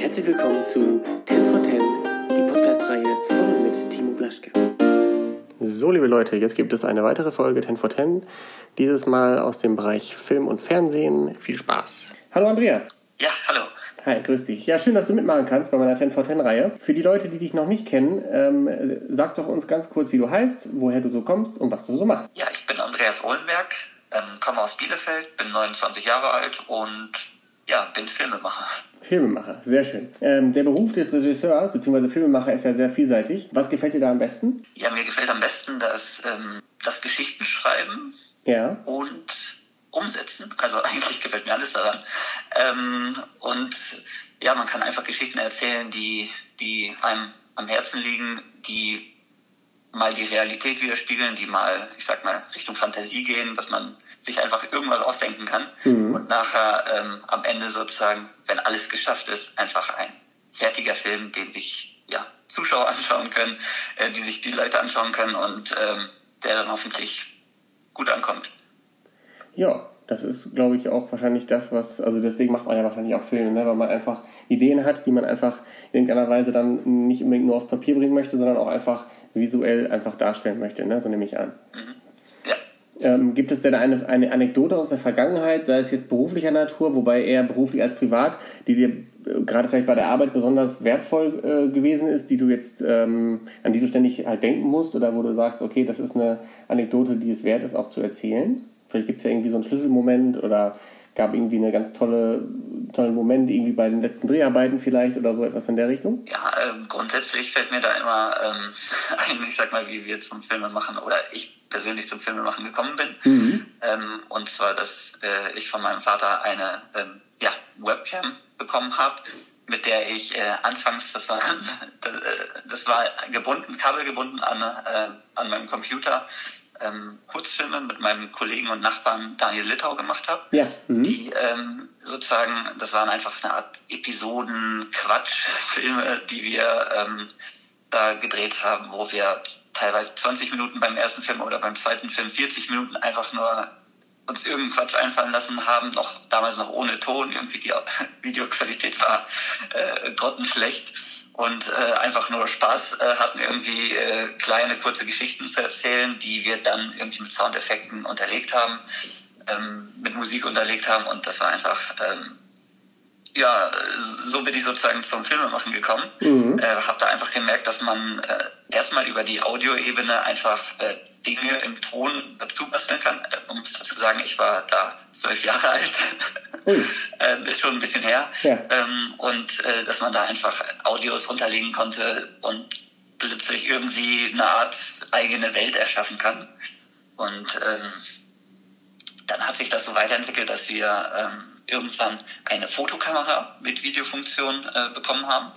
Herzlich willkommen zu 10 for 10, die Podcast-Reihe von und mit Timo Blaschke. So, liebe Leute, jetzt gibt es eine weitere Folge 10 for 10. Dieses Mal aus dem Bereich Film und Fernsehen. Viel Spaß. Hallo Andreas. Ja, hallo. Hi, grüß dich. Ja, schön, dass du mitmachen kannst bei meiner 10 for 10 Reihe. Für die Leute, die dich noch nicht kennen, ähm, sag doch uns ganz kurz, wie du heißt, woher du so kommst und was du so machst. Ja, ich bin Andreas Ohlenberg, ähm, komme aus Bielefeld, bin 29 Jahre alt und ja, bin Filmemacher. Filmemacher, sehr schön. Ähm, der Beruf des Regisseurs bzw. Filmemacher ist ja sehr vielseitig. Was gefällt dir da am besten? Ja, mir gefällt am besten das, ähm, das Geschichtenschreiben Ja. und Umsetzen. Also eigentlich gefällt mir alles daran. Ähm, und ja, man kann einfach Geschichten erzählen, die, die einem am Herzen liegen, die mal die Realität widerspiegeln, die mal, ich sag mal, Richtung Fantasie gehen, dass man sich einfach irgendwas ausdenken kann und nachher ähm, am Ende sozusagen, wenn alles geschafft ist, einfach ein fertiger Film, den sich ja, Zuschauer anschauen können, äh, die sich die Leute anschauen können und ähm, der dann hoffentlich gut ankommt. Ja, das ist, glaube ich, auch wahrscheinlich das, was, also deswegen macht man ja wahrscheinlich auch Filme, ne? weil man einfach Ideen hat, die man einfach in irgendeiner Weise dann nicht unbedingt nur auf Papier bringen möchte, sondern auch einfach visuell einfach darstellen möchte, ne? so nehme ich an. Ja. Ähm, gibt es denn eine, eine Anekdote aus der Vergangenheit, sei es jetzt beruflicher Natur, wobei eher beruflich als privat, die dir äh, gerade vielleicht bei der Arbeit besonders wertvoll äh, gewesen ist, die du jetzt, ähm, an die du ständig halt denken musst oder wo du sagst, okay, das ist eine Anekdote, die es wert ist, auch zu erzählen? Vielleicht gibt es ja irgendwie so einen Schlüsselmoment oder gab irgendwie eine ganz tolle, tollen Moment irgendwie bei den letzten Dreharbeiten vielleicht oder so etwas in der Richtung? Ja, ähm, grundsätzlich fällt mir da immer ähm, ein, ich sag mal, wie wir zum Filmemachen oder ich persönlich zum Filmemachen gekommen bin. Ähm, und zwar, dass äh, ich von meinem Vater eine ähm, ja, Webcam bekommen habe, mit der ich äh, anfangs, das war, äh, das war gebunden, kabelgebunden an, äh, an meinem Computer, ähm, Kurzfilme mit meinem Kollegen und Nachbarn Daniel Littau gemacht habe Ja. Mhm. die ähm, sozusagen, das waren einfach eine Art Episoden-Quatsch-Filme, die wir ähm, da gedreht haben, wo wir teilweise 20 Minuten beim ersten Film oder beim zweiten Film 40 Minuten einfach nur uns irgendeinen Quatsch einfallen lassen haben, noch damals noch ohne Ton, irgendwie die Videoqualität war äh, grottenschlecht und äh, einfach nur Spaß äh, hatten, irgendwie äh, kleine, kurze Geschichten zu erzählen, die wir dann irgendwie mit Soundeffekten unterlegt haben, ähm, mit Musik unterlegt haben und das war einfach ähm, ja, so bin ich sozusagen zum Filmemachen gekommen. Äh, habe da einfach gemerkt, dass man äh, erstmal über die Audioebene einfach äh, Dinge im Ton dazu basteln kann. Äh, um es dazu sagen, ich war da zwölf Jahre alt. ähm, ist schon ein bisschen her. Ja. Ähm, und äh, dass man da einfach Audios runterlegen konnte und plötzlich irgendwie eine Art eigene Welt erschaffen kann. Und ähm, dann hat sich das so weiterentwickelt, dass wir ähm, irgendwann eine Fotokamera mit Videofunktion äh, bekommen haben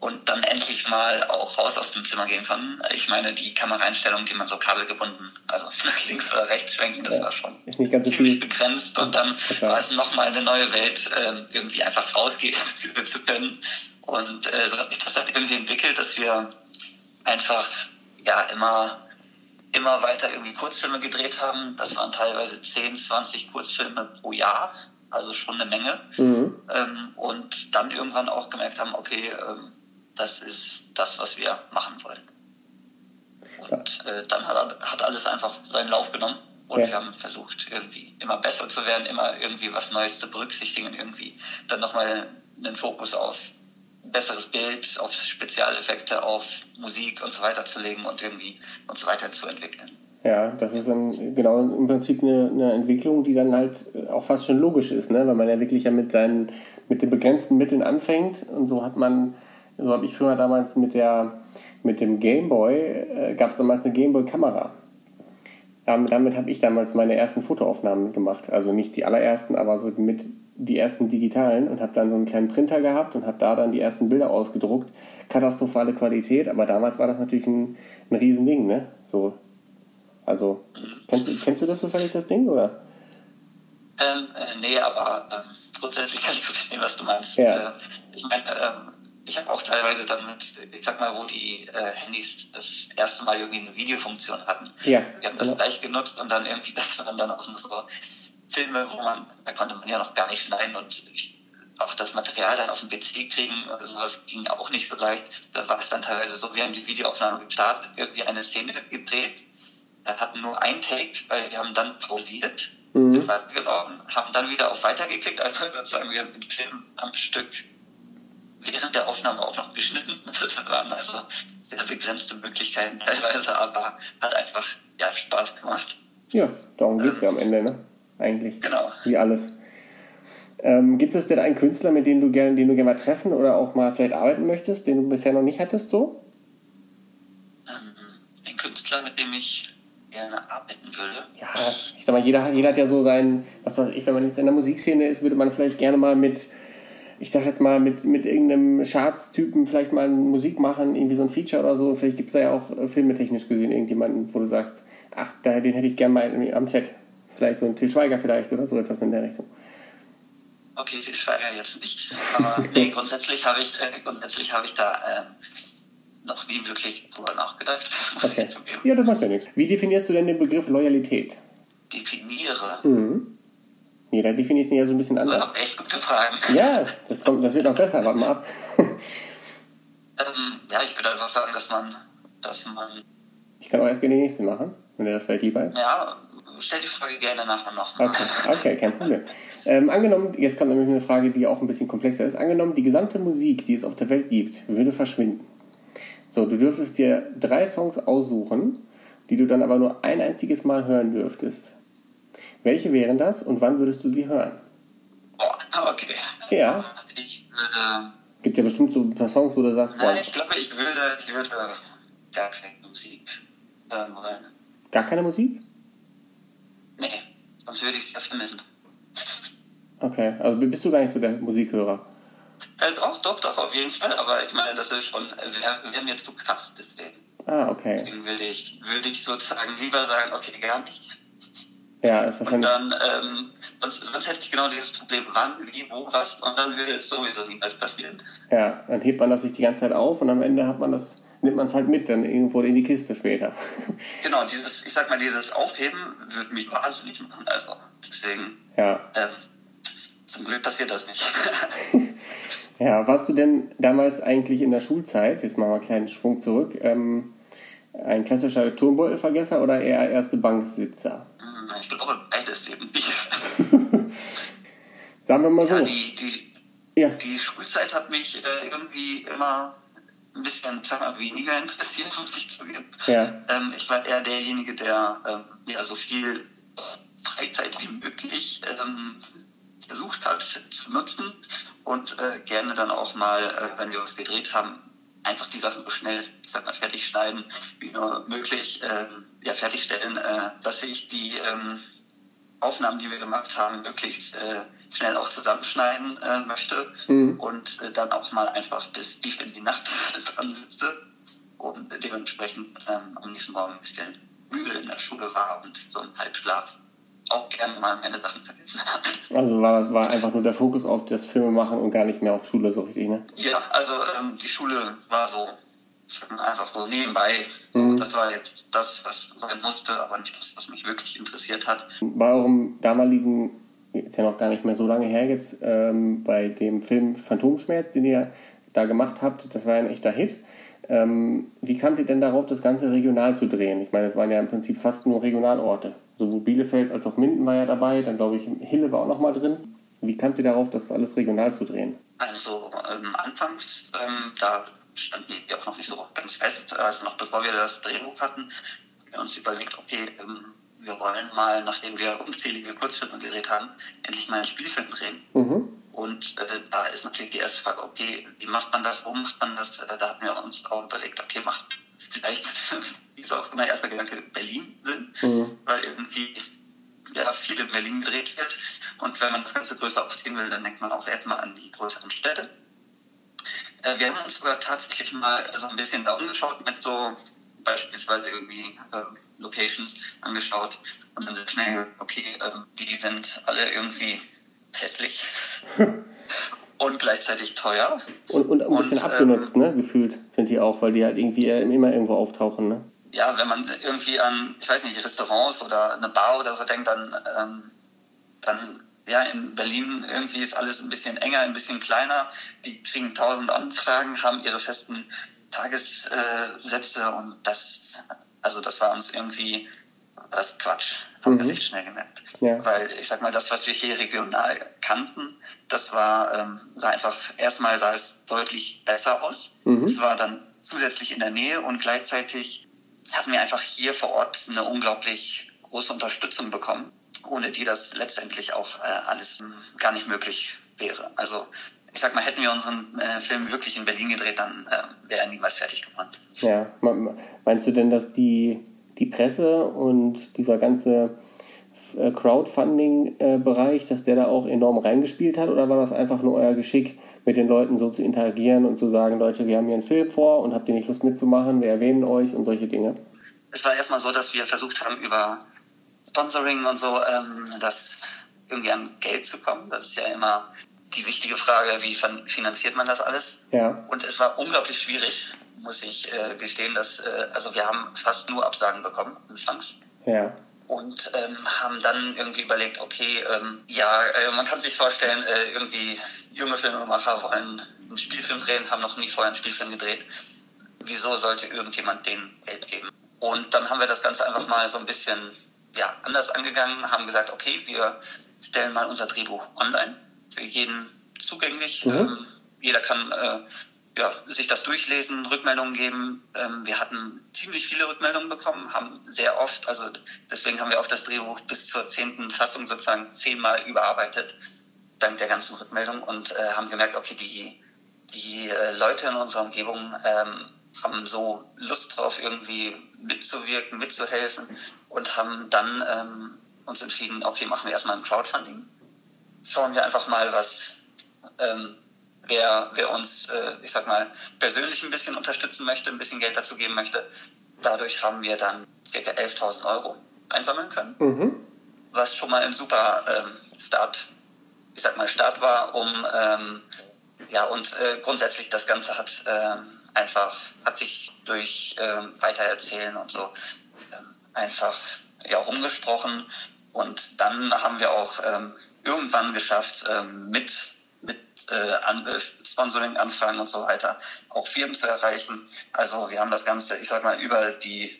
und dann endlich mal auch raus aus dem Zimmer gehen konnten. Ich meine, die Kameraeinstellungen, die man so kabelgebunden, also nach links oder rechts schwenken, das Ja. war schon Ist nicht ganz so ziemlich viel. begrenzt und dann war es nochmal eine neue Welt, ähm, irgendwie einfach rausgehen zu können. Und äh, so hat sich das dann irgendwie entwickelt, dass wir einfach ja immer immer weiter irgendwie Kurzfilme gedreht haben. Das waren teilweise 10, 20 Kurzfilme pro Jahr, also schon eine Menge. Mhm. Ähm, und dann irgendwann auch gemerkt haben, okay, ähm, das ist das, was wir machen wollen. Und äh, dann hat, hat alles einfach seinen Lauf genommen. Und Ja. wir haben versucht, irgendwie immer besser zu werden, immer irgendwie was Neues zu berücksichtigen, irgendwie dann nochmal einen Fokus auf besseres Bild, auf Spezialeffekte, auf Musik und so weiter zu legen und irgendwie uns weiterzuentwickeln. Ja, das ist dann genau im Prinzip eine, eine Entwicklung, die dann halt auch fast schon logisch ist, ne? weil man ja wirklich ja mit seinen, mit den begrenzten Mitteln anfängt und so hat man, so habe ich früher damals mit der, mit dem Gameboy, äh, gab es damals eine Gameboy-Kamera. Damit, damit habe ich damals meine ersten Fotoaufnahmen gemacht. Also nicht die allerersten, aber so mit die ersten digitalen und habe dann so einen kleinen Printer gehabt und habe da dann die ersten Bilder ausgedruckt. Katastrophale Qualität, aber damals war das natürlich ein, ein Riesending, ne? So, also, kennst, du- kennst du das zufällig, das Ding, oder? Ähm, äh, nee, aber ähm, grundsätzlich kann ich verstehen, was du meinst. Ja. Äh, ich meine, ähm, ich habe auch teilweise dann mit, ich sag mal, wo die äh, Handys das erste Mal irgendwie eine Videofunktion hatten. Ja, Wir haben das genau. gleich genutzt und dann irgendwie, das waren dann auch noch so Filme, wo man, da konnte man ja noch gar nicht schneiden und ich, auch das Material dann auf dem PC kriegen oder sowas ging auch nicht so leicht. Da war es dann teilweise so, wir haben die Videoaufnahme gestartet, irgendwie eine Szene gedreht, hatten nur ein Take, weil wir haben dann pausiert, mhm. sind weitergelaufen, haben dann wieder auf Weiter geklickt, also sozusagen wir haben den Film am Stück während der Aufnahme auch noch geschnitten. Das waren also sehr begrenzte Möglichkeiten teilweise, aber hat einfach ja, Spaß gemacht. Ja, darum geht es ja am Ende, ne? Eigentlich. Genau. Wie alles. Ähm, gibt es denn einen Künstler, mit dem du gerne, den du gerne mal treffen oder auch mal vielleicht arbeiten möchtest, den du bisher noch nicht hattest, so? Ähm, ein Künstler, mit dem ich gerne arbeiten würde. Ja, ich sag mal, jeder, jeder hat ja so seinen, was weiß ich, wenn man jetzt in der Musikszene ist, würde man vielleicht gerne mal mit, ich sag jetzt mal, mit, mit irgendeinem Charts-Typen vielleicht mal Musik machen, irgendwie so ein Feature oder so. Vielleicht gibt es da ja auch äh, filmetechnisch gesehen irgendjemanden, wo du sagst, ach, den hätte ich gerne mal am Set. Vielleicht so ein Til Schweiger vielleicht oder so etwas in der Richtung. Okay, Til Schweiger jetzt nicht. Aber nee, grundsätzlich habe ich, äh, grundsätzlich habe ich da ähm, noch nie wirklich drüber nachgedacht. Okay. Ja, das macht ja nichts. Wie definierst du denn den Begriff Loyalität? Definiere? Mhm. Jeder definiert ihn ja so ein bisschen anders. Das echt gute Fragen. Ja, das, kommt, das wird noch besser. Warte mal ab. ähm, ja, ich würde einfach sagen, dass man, dass man. Ich kann auch erst gerne die nächste machen, wenn dir das vielleicht lieber ist. Ja, stell die Frage gerne nachher nochmal. Okay, okay, kein Problem. Ähm, angenommen, jetzt kommt nämlich eine Frage, die auch ein bisschen komplexer ist. Angenommen, die gesamte Musik, die es auf der Welt gibt, würde verschwinden. So, du dürftest dir drei Songs aussuchen, die du dann aber nur ein einziges Mal hören dürftest. Welche wären das und wann würdest du sie hören? Oh, okay. Ja. Ich würde. Gibt ja bestimmt so ein paar Songs, wo du sagst, Nein, ich glaube, ich würde, ich würde gar keine Musik hören wollen. Gar keine Musik? Nee, sonst würde ich es ja vermissen. Okay, also bist du gar nicht so der Musikhörer? Äh, doch, doch, doch, auf jeden Fall, aber ich meine, das ist schon, wäre wär mir zu krass, deswegen. Ah, okay. Deswegen würde ich, würde ich sozusagen lieber sagen, okay, gar nicht. Ja, ist wahrscheinlich. Und dann, ähm, sonst, sonst hätte ich genau dieses Problem, wann, wie, wo, was, und dann würde es sowieso niemals passieren. Ja, dann hebt man das sich die ganze Zeit auf und am Ende hat man das, nimmt man es halt mit, dann irgendwo in die Kiste später. Genau, dieses, ich sag mal, dieses Aufheben würde mich wahnsinnig machen, also, deswegen. Ja. Ähm, zum Glück passiert das nicht. ja, warst du denn damals eigentlich in der Schulzeit, jetzt machen wir einen kleinen Schwung zurück, ähm, ein klassischer Turnbeutelvergesser oder eher erste Banksitzer? Hm, ich glaube, beides eben nicht. Sagen wir mal so. Ja, die, die, ja. die Schulzeit hat mich äh, irgendwie immer ein bisschen, sag mal, weniger interessiert, muss ich zugeben. Ja. Ähm, ich war eher derjenige, der ähm, ja, so viel Freizeit wie möglich ähm, versucht hat zu nutzen und äh, gerne dann auch mal, äh, wenn wir was gedreht haben, einfach die Sachen so schnell, ich sag mal, fertig schneiden, wie nur möglich, äh, ja, fertigstellen, äh, dass ich die ähm, Aufnahmen, die wir gemacht haben, möglichst äh, schnell auch zusammenschneiden äh, möchte Mhm. und äh, dann auch mal einfach bis tief in die Nacht dran sitze und dementsprechend ähm, am nächsten Morgen ein bisschen müde in der Schule war und so im Halbschlaf auch gerne mal meine Sachen vergessen habe. Also war, war einfach nur der Fokus auf das Filmemachen und gar nicht mehr auf Schule so richtig, ne? Ja, also ähm, die Schule war so einfach so nebenbei. So, Mhm. Das war jetzt das, was sein musste, aber nicht das, was mich wirklich interessiert hat. Bei eurem damaligen, ist ja noch gar nicht mehr so lange her jetzt, ähm, bei dem Film Phantomschmerz, den ihr da gemacht habt, das war ja ein echter Hit. Ähm, wie kamt ihr denn darauf, das Ganze regional zu drehen? Ich meine, es waren ja im Prinzip fast nur Regionalorte. Sowohl Bielefeld als auch Minden war ja dabei, dann glaube ich Hille war auch noch mal drin. Wie kamt ihr darauf, das alles regional zu drehen? Also ähm, anfangs, ähm, da standen die auch noch nicht so ganz fest, also noch bevor wir das Drehbuch hatten, haben wir uns überlegt, okay, ähm, wir wollen mal, nachdem wir unzählige Kurzfilme gedreht haben, endlich mal einen Spielfilm drehen. Mhm. Und äh, da ist natürlich die erste Frage, okay, wie macht man das, wo macht man das? Äh, da hatten wir uns auch überlegt, okay, macht vielleicht, wie es auch immer erster Gedanke, Berlin Sinn, Mhm. weil irgendwie ja, viel in Berlin gedreht wird. Und wenn man das Ganze größer aufziehen will, dann denkt man auch erstmal an die größeren Städte. Äh, wir haben uns sogar tatsächlich mal so ein bisschen da umgeschaut mit so beispielsweise irgendwie äh, Locations angeschaut und dann sind schnell, okay, ähm, die sind alle irgendwie hässlich und gleichzeitig teuer. Und, und ein bisschen Und, ähm, abgenutzt, ne? Gefühlt sind die auch, weil die halt irgendwie immer irgendwo auftauchen, ne? Ja, wenn man irgendwie an, ich weiß nicht, Restaurants oder eine Bar oder so denkt, dann, ähm, dann ja, in Berlin irgendwie ist alles ein bisschen enger, ein bisschen kleiner. Die kriegen tausend Anfragen, haben ihre festen Tagessätze und das, also das war uns irgendwie das Quatsch, haben mhm. wir recht schnell gemerkt. Ja. Weil ich sag mal, das, was wir hier regional kannten, das war ähm, sah einfach erstmal sah es deutlich besser aus. Mhm. Es war dann zusätzlich in der Nähe und gleichzeitig hatten wir einfach hier vor Ort eine unglaublich große Unterstützung bekommen, ohne die das letztendlich auch äh, alles gar nicht möglich wäre. Also ich sag mal, hätten wir unseren äh, Film wirklich in Berlin gedreht, dann äh, wäre er niemals fertig gebrannt. Ja, meinst du denn, dass die, die Presse und dieser ganze Crowdfunding-Bereich, dass der da auch enorm reingespielt hat oder war das einfach nur euer Geschick, mit den Leuten so zu interagieren und zu sagen, Leute, wir haben hier einen Film vor und habt ihr nicht Lust mitzumachen, wir erwähnen euch und solche Dinge? Es war erstmal so, dass wir versucht haben, über Sponsoring und so ähm, das irgendwie an Geld zu kommen. Das ist ja immer die wichtige Frage, wie finanziert man das alles? Ja. Und es war unglaublich schwierig, muss ich äh, gestehen, dass äh, also wir haben fast nur Absagen bekommen anfangs. Ja. Und ähm, haben dann irgendwie überlegt, okay, ähm, ja, äh, man kann sich vorstellen, äh, irgendwie junge Filmemacher wollen einen Spielfilm drehen, haben noch nie vorher einen Spielfilm gedreht. Wieso sollte irgendjemand denen Geld geben? Und dann haben wir das Ganze einfach mal so ein bisschen ja, anders angegangen, haben gesagt, okay, wir stellen mal unser Drehbuch online, für jeden zugänglich. Mhm. Ähm, jeder kann äh, ja, sich das durchlesen, Rückmeldungen geben. Ähm, wir hatten ziemlich viele Rückmeldungen bekommen, haben sehr oft, also deswegen haben wir auch das Drehbuch bis zur zehnten Fassung sozusagen zehnmal überarbeitet, dank der ganzen Rückmeldungen und äh, haben gemerkt, okay, die, die äh, Leute in unserer Umgebung ähm, haben so Lust drauf, irgendwie mitzuwirken, mitzuhelfen und haben dann ähm, uns entschieden, okay, machen wir erstmal ein Crowdfunding. Schauen wir einfach mal, was ähm, wer, wer uns, äh, ich sag mal, persönlich ein bisschen unterstützen möchte, ein bisschen Geld dazu geben möchte. Dadurch haben wir dann circa 11.000 Euro einsammeln können, mhm. was schon mal ein super ähm, Start, ich sag mal, Start war, um ähm, ja und äh, grundsätzlich das Ganze hat äh, einfach hat sich durch ähm, Weitererzählen und so ähm, einfach ja rumgesprochen und dann haben wir auch ähm, irgendwann geschafft, ähm, mit mit äh, an, äh, Sponsoring-Anfragen und so weiter auch Firmen zu erreichen. Also wir haben das Ganze, ich sag mal, über die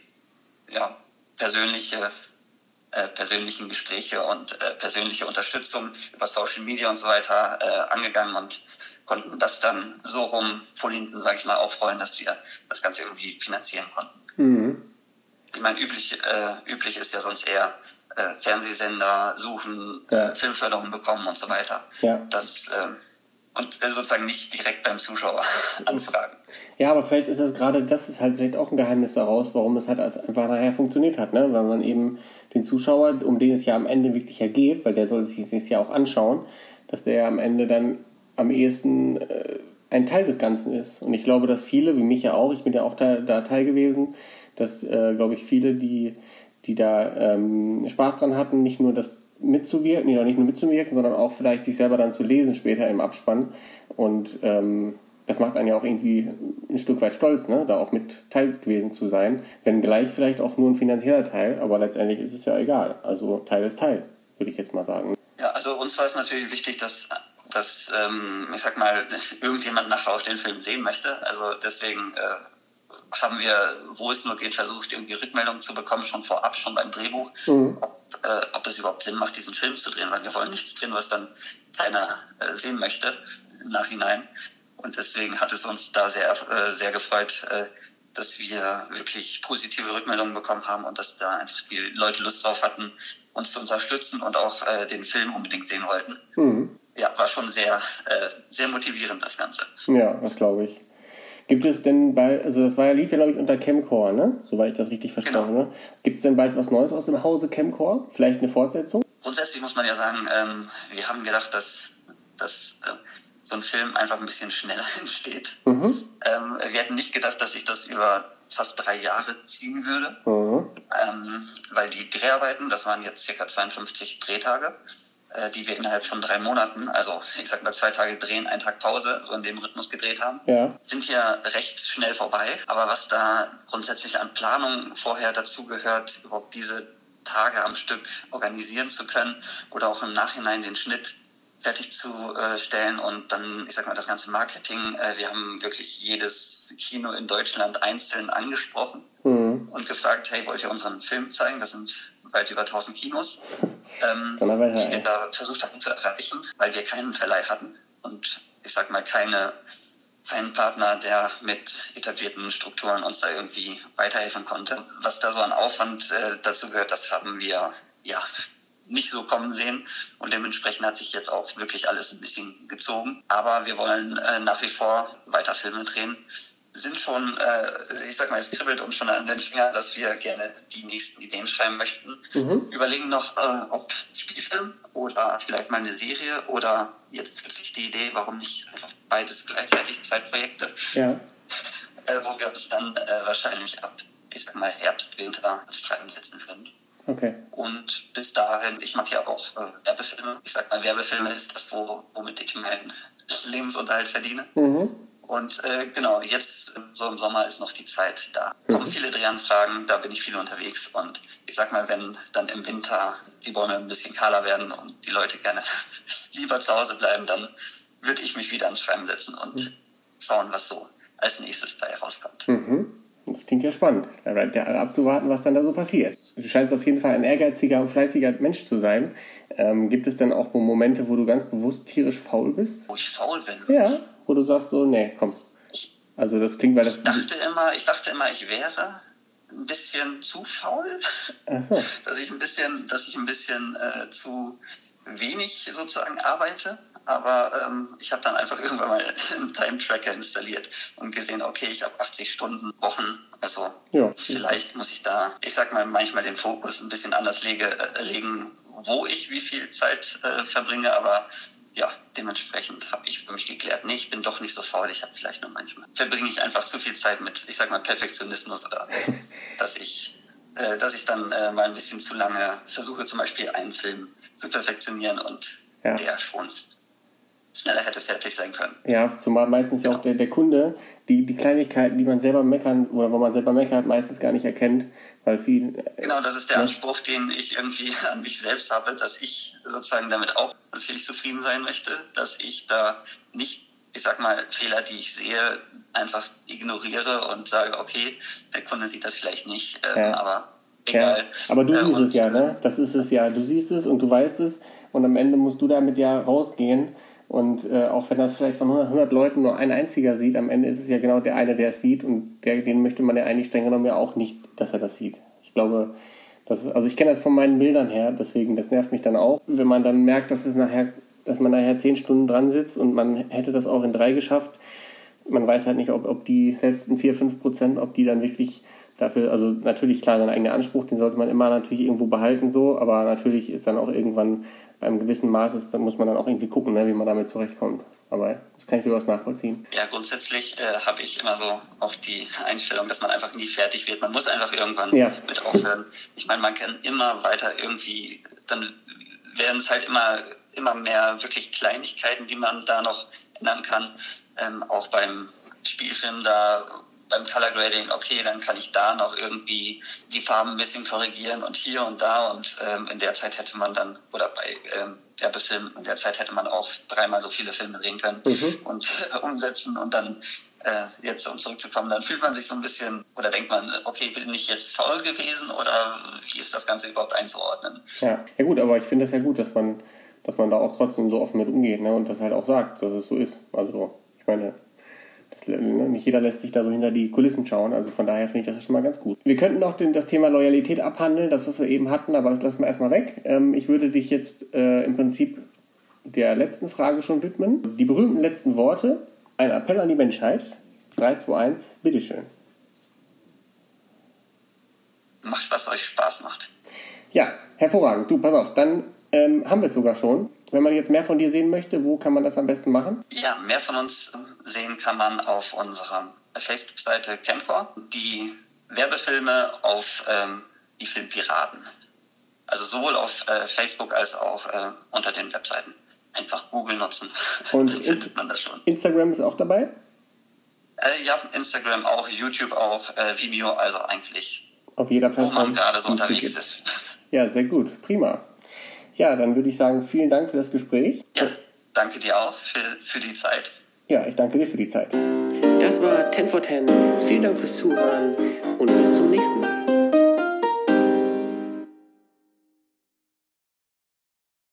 ja, persönliche äh, persönlichen Gespräche und äh, persönliche Unterstützung über Social Media und so weiter äh, angegangen und konnten das dann so rum vor hinten, sage ich mal, aufrollen, dass wir das Ganze irgendwie finanzieren konnten. Mhm. Ich meine, üblich, äh, üblich ist ja sonst eher äh, Fernsehsender suchen, ja. Filmförderung bekommen und so weiter. Ja. Das, äh, und äh, sozusagen nicht direkt beim Zuschauer anfragen. Ja, aber vielleicht ist das gerade, das ist halt vielleicht auch ein Geheimnis daraus, warum es halt einfach nachher funktioniert hat, ne? Weil man eben den Zuschauer, um den es ja am Ende wirklich ja geht, weil der soll sich das ja auch anschauen, dass der am Ende dann am ehesten äh, ein Teil des Ganzen ist. Und ich glaube, dass viele, wie mich ja auch, ich bin ja auch da, da Teil gewesen, dass, äh, glaube ich, viele, die die da ähm, Spaß dran hatten, nicht nur das mitzuwirken, nicht nur mitzuwirken, sondern auch vielleicht sich selber dann zu lesen später im Abspann. Und ähm, das macht einen ja auch irgendwie ein Stück weit stolz, ne? da auch mit Teil gewesen zu sein. Wenn gleich vielleicht auch nur ein finanzieller Teil, aber letztendlich ist es ja egal. Also Teil ist Teil, würde ich jetzt mal sagen. Ja, also uns war es natürlich wichtig, dass, dass ähm, ich sag mal, irgendjemand nachher auch den Film sehen möchte. Also deswegen äh, haben wir, wo es nur geht, versucht, irgendwie Rückmeldungen zu bekommen, schon vorab, schon beim Drehbuch, mhm. Ob, äh, ob es überhaupt Sinn macht, diesen Film zu drehen, weil wir wollen nichts drehen, was dann keiner äh, sehen möchte im Nachhinein. Und deswegen hat es uns da sehr, äh, sehr gefreut, äh, dass wir wirklich positive Rückmeldungen bekommen haben und dass da einfach die Leute Lust drauf hatten, uns zu unterstützen und auch äh, den Film unbedingt sehen wollten. Mhm. Ja, war schon sehr, äh, sehr motivierend, das Ganze. Ja, das glaube ich. Gibt es denn bald, also das war ja lief ja glaube ich unter Chemcore, ne? Soweit ich das richtig verstanden genau. habe. Gibt es denn bald was Neues aus dem Hause Chemcore? Vielleicht eine Fortsetzung? Grundsätzlich muss man ja sagen, ähm, wir haben gedacht, dass, dass äh, so ein Film einfach ein bisschen schneller entsteht. Mhm. Ähm, wir hätten nicht gedacht, dass sich das über fast drei Jahre ziehen würde, mhm. ähm, weil die Dreharbeiten, das waren jetzt circa 52 Drehtage, äh, die wir innerhalb von drei Monaten, also ich sag mal zwei Tage drehen, ein Tag Pause, so in dem Rhythmus gedreht haben, ja. sind ja recht schnell vorbei. Aber was da grundsätzlich an Planung vorher dazu gehört, überhaupt diese Tage am Stück organisieren zu können oder auch im Nachhinein den Schnitt fertigzustellen und dann, ich sag mal, das ganze Marketing. Äh, wir haben wirklich jedes Kino in Deutschland einzeln angesprochen mhm. und gefragt, hey, wollt ihr unseren Film zeigen? Das sind weit über 1000 Kinos, ähm, die wir da versucht hatten zu erreichen, weil wir keinen Verleih hatten und ich sag mal keine keinen Partner, der mit etablierten Strukturen uns da irgendwie weiterhelfen konnte. Was da so an Aufwand äh, dazu gehört, das haben wir ja nicht so kommen sehen und dementsprechend hat sich jetzt auch wirklich alles ein bisschen gezogen. Aber wir wollen äh, nach wie vor weiter Filme drehen. Sind schon, äh, ich sag mal, es kribbelt uns schon an den Fingern, dass wir gerne die nächsten Ideen schreiben möchten. Mhm. Überlegen noch, äh, ob Spielfilm oder vielleicht mal eine Serie oder jetzt plötzlich die Idee, warum nicht einfach beides gleichzeitig, zwei Projekte. Ja. Äh, wo wir uns dann äh, wahrscheinlich ab, ich sag mal, Herbst, Winter ins Schreiben setzen können. Okay. Und bis dahin, ich mache ja auch äh, Werbefilme. Ich sag mal, Werbefilme ist das, wo, womit ich meinen Lebensunterhalt verdiene. Mhm. Und äh, genau, jetzt so im Sommer ist noch die Zeit da. Mhm. Kommen viele Drehanfragen, da bin ich viel unterwegs. Und ich sag mal, wenn dann im Winter die Bäume ein bisschen kahler werden und die Leute gerne lieber zu Hause bleiben, dann würde ich mich wieder ans Schreiben setzen und mhm. schauen, was so als nächstes bei rauskommt. Mhm. Das klingt ja spannend, da bleibt ja abzuwarten, was dann da so passiert. Du scheinst auf jeden Fall ein ehrgeiziger und fleißiger Mensch zu sein. Ähm, gibt es denn auch Momente, wo du ganz bewusst tierisch faul bist? Wo ich faul bin? Ja, wo du sagst so, nee, komm. Also das klingt, weil das... Ich dachte immer, ich dachte immer, ich wäre ein bisschen zu faul. So. Dass ich ein bisschen, dass ich ein bisschen äh, zu wenig sozusagen arbeite aber ähm, ich habe dann einfach irgendwann mal einen Time-Tracker installiert und gesehen, okay, ich habe 80 Stunden Wochen, also ja. vielleicht muss ich da, ich sag mal, manchmal den Fokus ein bisschen anders lege, äh, legen, wo ich wie viel Zeit äh, verbringe, aber ja, dementsprechend habe ich für mich geklärt, nee, ich bin doch nicht so faul, ich habe vielleicht nur manchmal, verbringe ich einfach zu viel Zeit mit, ich sag mal, Perfektionismus oder dass ich, äh, dass ich dann äh, mal ein bisschen zu lange versuche, zum Beispiel einen Film zu perfektionieren und ja. der schon schneller hätte fertig sein können. Ja, zumal meistens ja auch der, der Kunde die, die Kleinigkeiten, die man selber meckern oder wo man selber meckert, meistens gar nicht erkennt, weil viel. Genau, das ist der ja. Anspruch, den ich irgendwie an mich selbst habe, dass ich sozusagen damit auch natürlich zufrieden sein möchte, dass ich da nicht, ich sag mal, Fehler, die ich sehe, einfach ignoriere und sage, okay, der Kunde sieht das vielleicht nicht, äh, ja. aber egal. Ja. Aber du äh, siehst es ja, ne? Das ist es ja. Du siehst es und du weißt es und am Ende musst du damit ja rausgehen und äh, auch wenn das vielleicht von 100, 100, Leuten nur ein einziger sieht, am Ende ist es ja genau der eine, der es sieht und der, den möchte man ja eigentlich streng genommen ja auch nicht, dass er das sieht. Ich glaube, das ist, also ich kenne das von meinen Bildern her, deswegen das nervt mich dann auch, wenn man dann merkt, dass es nachher, dass man nachher zehn Stunden dran sitzt und man hätte das auch in drei geschafft. Man weiß halt nicht, ob, ob die letzten vier, fünf Prozent, ob die dann wirklich dafür, also natürlich klar, sein eigener Anspruch, den sollte man immer natürlich irgendwo behalten so, aber natürlich ist dann auch irgendwann beim gewissen Maß dann muss man dann auch irgendwie gucken, ne, wie man damit zurechtkommt. Aber das kann ich durchaus nachvollziehen. Ja, grundsätzlich äh, habe ich immer so auch die Einstellung, dass man einfach nie fertig wird. Man muss einfach irgendwann ja. mit aufhören. Ich meine, man kann immer weiter irgendwie, dann werden es halt immer immer mehr wirklich Kleinigkeiten, die man da noch ändern kann. Ähm, auch beim Spielfilm, da beim Color Grading, okay, dann kann ich da noch irgendwie die Farben ein bisschen korrigieren und hier und da und ähm, in der Zeit hätte man dann, oder bei ähm, Werbefilmen, in der Zeit hätte man auch dreimal so viele Filme drehen können mhm. und äh, umsetzen und dann äh, jetzt um zurückzukommen, dann fühlt man sich so ein bisschen oder denkt man, okay, bin ich jetzt faul gewesen oder wie ist das Ganze überhaupt einzuordnen? Ja, ja gut, aber ich finde es ja gut, dass man, dass man da auch trotzdem so offen mit umgeht ne, und das halt auch sagt, dass es so ist. Also ich meine, Ne, nicht jeder lässt sich da so hinter die Kulissen schauen. Also von daher finde ich das schon mal ganz gut. Wir könnten auch den, das Thema Loyalität abhandeln, das, was wir eben hatten, aber das lassen wir erstmal weg. Ähm, ich würde dich jetzt äh, im Prinzip der letzten Frage schon widmen. Die berühmten letzten Worte, ein Appell an die Menschheit. 3, 2, 1, bitteschön. Macht, was euch Spaß macht. Ja, hervorragend. Du, pass auf, dann ähm, haben wir es sogar schon. Wenn man jetzt mehr von dir sehen möchte, wo kann man das am besten machen? Ja, mehr von uns sehen kann man auf unserer Facebook-Seite Camcore. Die Werbefilme auf ähm, die Filmpiraten. Also sowohl auf äh, Facebook als auch äh, unter den Webseiten. Einfach Google nutzen. Und Dann findet man das schon. Instagram ist auch dabei? Äh, ja, Instagram auch, YouTube auch, äh, Vimeo, also eigentlich auf jeder Plattform. Wo man gerade so unterwegs ist. Ja, sehr gut. Prima. Ja, dann würde ich sagen, vielen Dank für das Gespräch. Ja, danke dir auch für, für die Zeit. Ja, ich danke dir für die Zeit. Das war 10 for 10. Vielen Dank fürs Zuhören.